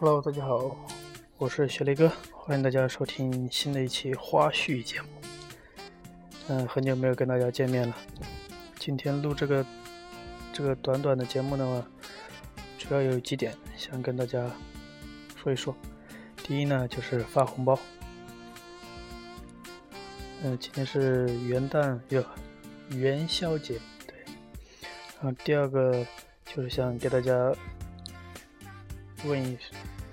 Hello，大家好，我是雪雷哥，欢迎大家收听新的一期花絮节目。嗯，很久没有跟大家见面了。今天录这个这个短短的节目呢，主要有几点想跟大家说一说。第一呢，就是发红包。嗯，今天是元旦哟，元宵节，对。然后第二个就是想给大家问一。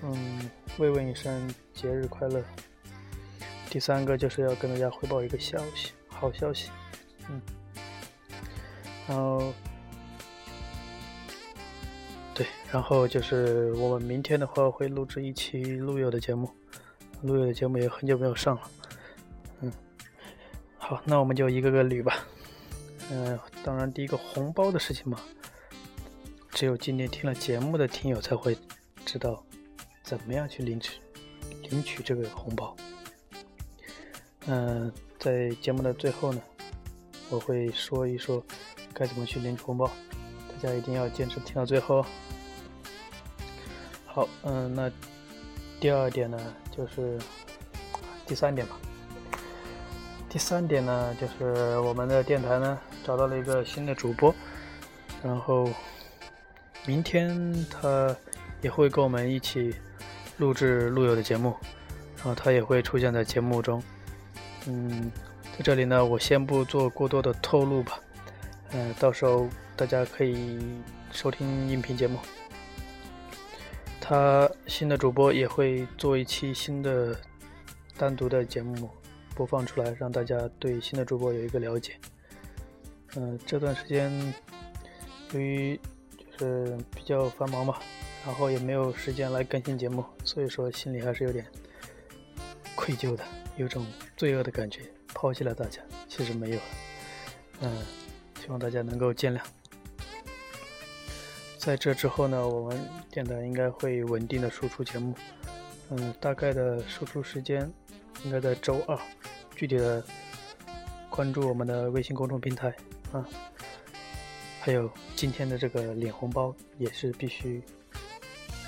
嗯，慰问一声节日快乐。第三个就是要跟大家汇报一个消息，好消息。嗯，然后，对，然后就是我们明天的话会录制一期陆友的节目，陆友的节目也很久没有上了。嗯，好，那我们就一个个捋吧。嗯，当然第一个红包的事情嘛，只有今天听了节目的听友才会知道。怎么样去领取领取这个红包？嗯，在节目的最后呢，我会说一说该怎么去领取红包，大家一定要坚持听到最后。好，嗯，那第二点呢，就是第三点吧。第三点呢，就是我们的电台呢找到了一个新的主播，然后明天他也会跟我们一起。录制录友的节目，然后他也会出现在节目中。嗯，在这里呢，我先不做过多的透露吧。嗯，到时候大家可以收听音频节目。他新的主播也会做一期新的单独的节目播放出来，让大家对新的主播有一个了解。嗯，这段时间由于就是比较繁忙嘛。然后也没有时间来更新节目，所以说心里还是有点愧疚的，有种罪恶的感觉，抛弃了大家。其实没有，嗯，希望大家能够见谅。在这之后呢，我们电台应该会稳定的输出节目，嗯，大概的输出时间应该在周二，具体的关注我们的微信公众平台啊，还有今天的这个领红包也是必须。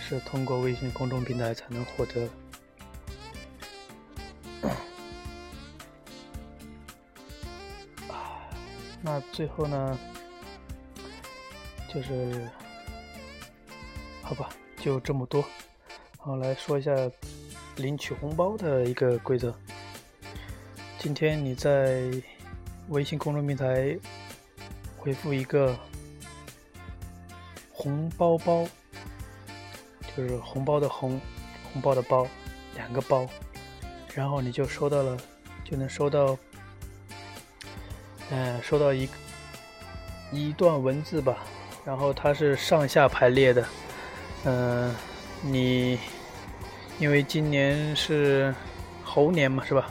是通过微信公众平台才能获得。那最后呢，就是好吧，就这么多。好，来说一下领取红包的一个规则。今天你在微信公众平台回复一个“红包包”。就是红包的红，红包的包，两个包，然后你就收到了，就能收到，嗯，收到一一段文字吧，然后它是上下排列的，嗯，你因为今年是猴年嘛，是吧？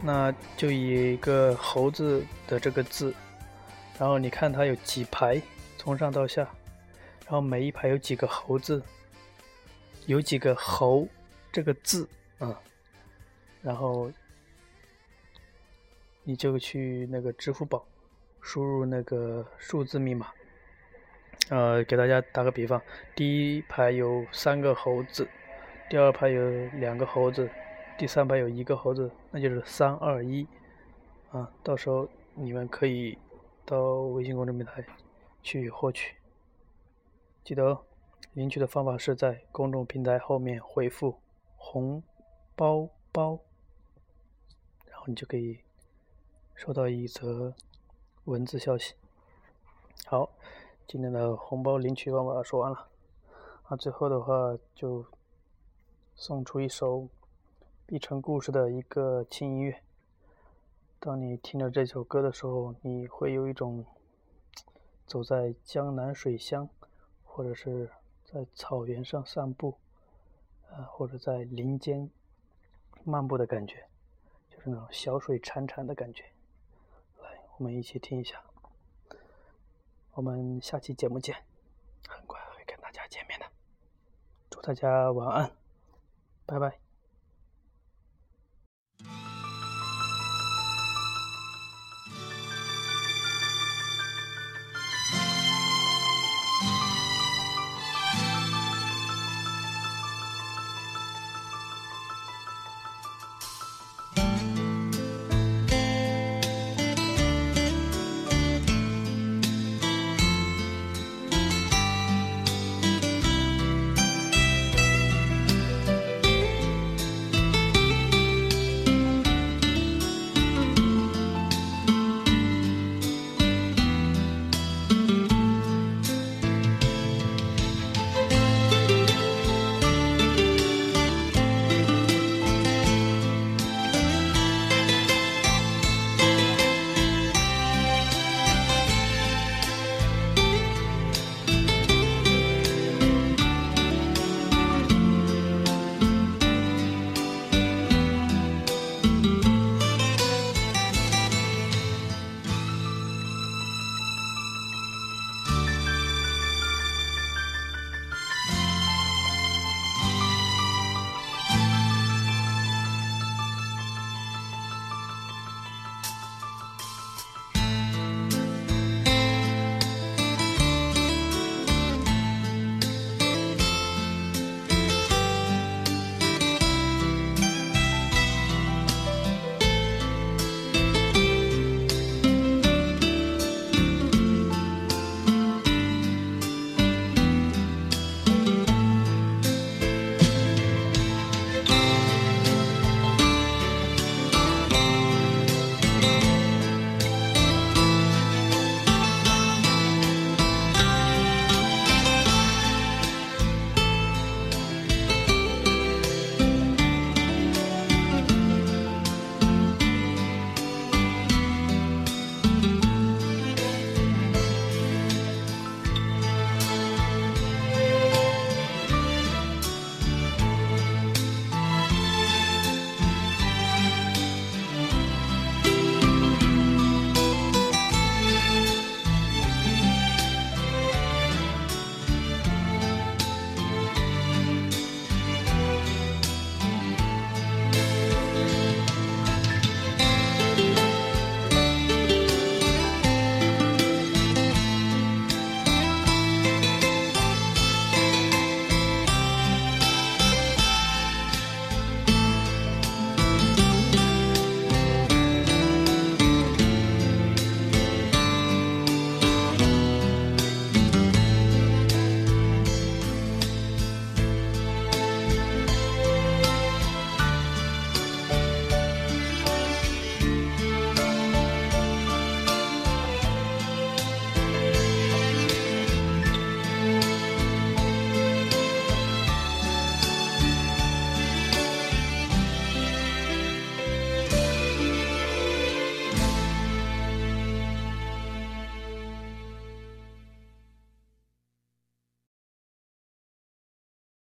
那就以一个猴子的这个字，然后你看它有几排，从上到下，然后每一排有几个猴字。有几个“猴”这个字啊，然后你就去那个支付宝输入那个数字密码。呃，给大家打个比方，第一排有三个猴子，第二排有两个猴子，第三排有一个猴子，那就是三二一啊。到时候你们可以到微信公众平台去获取，记得哦。领取的方法是在公众平台后面回复“红包包”，然后你就可以收到一则文字消息。好，今天的红包领取方法说完了，那最后的话就送出一首《碧城故事》的一个轻音乐。当你听着这首歌的时候，你会有一种走在江南水乡，或者是。在草原上散步，呃，或者在林间漫步的感觉，就是那种小水潺潺的感觉。来，我们一起听一下。我们下期节目见，很快会跟大家见面的。祝大家晚安，拜拜。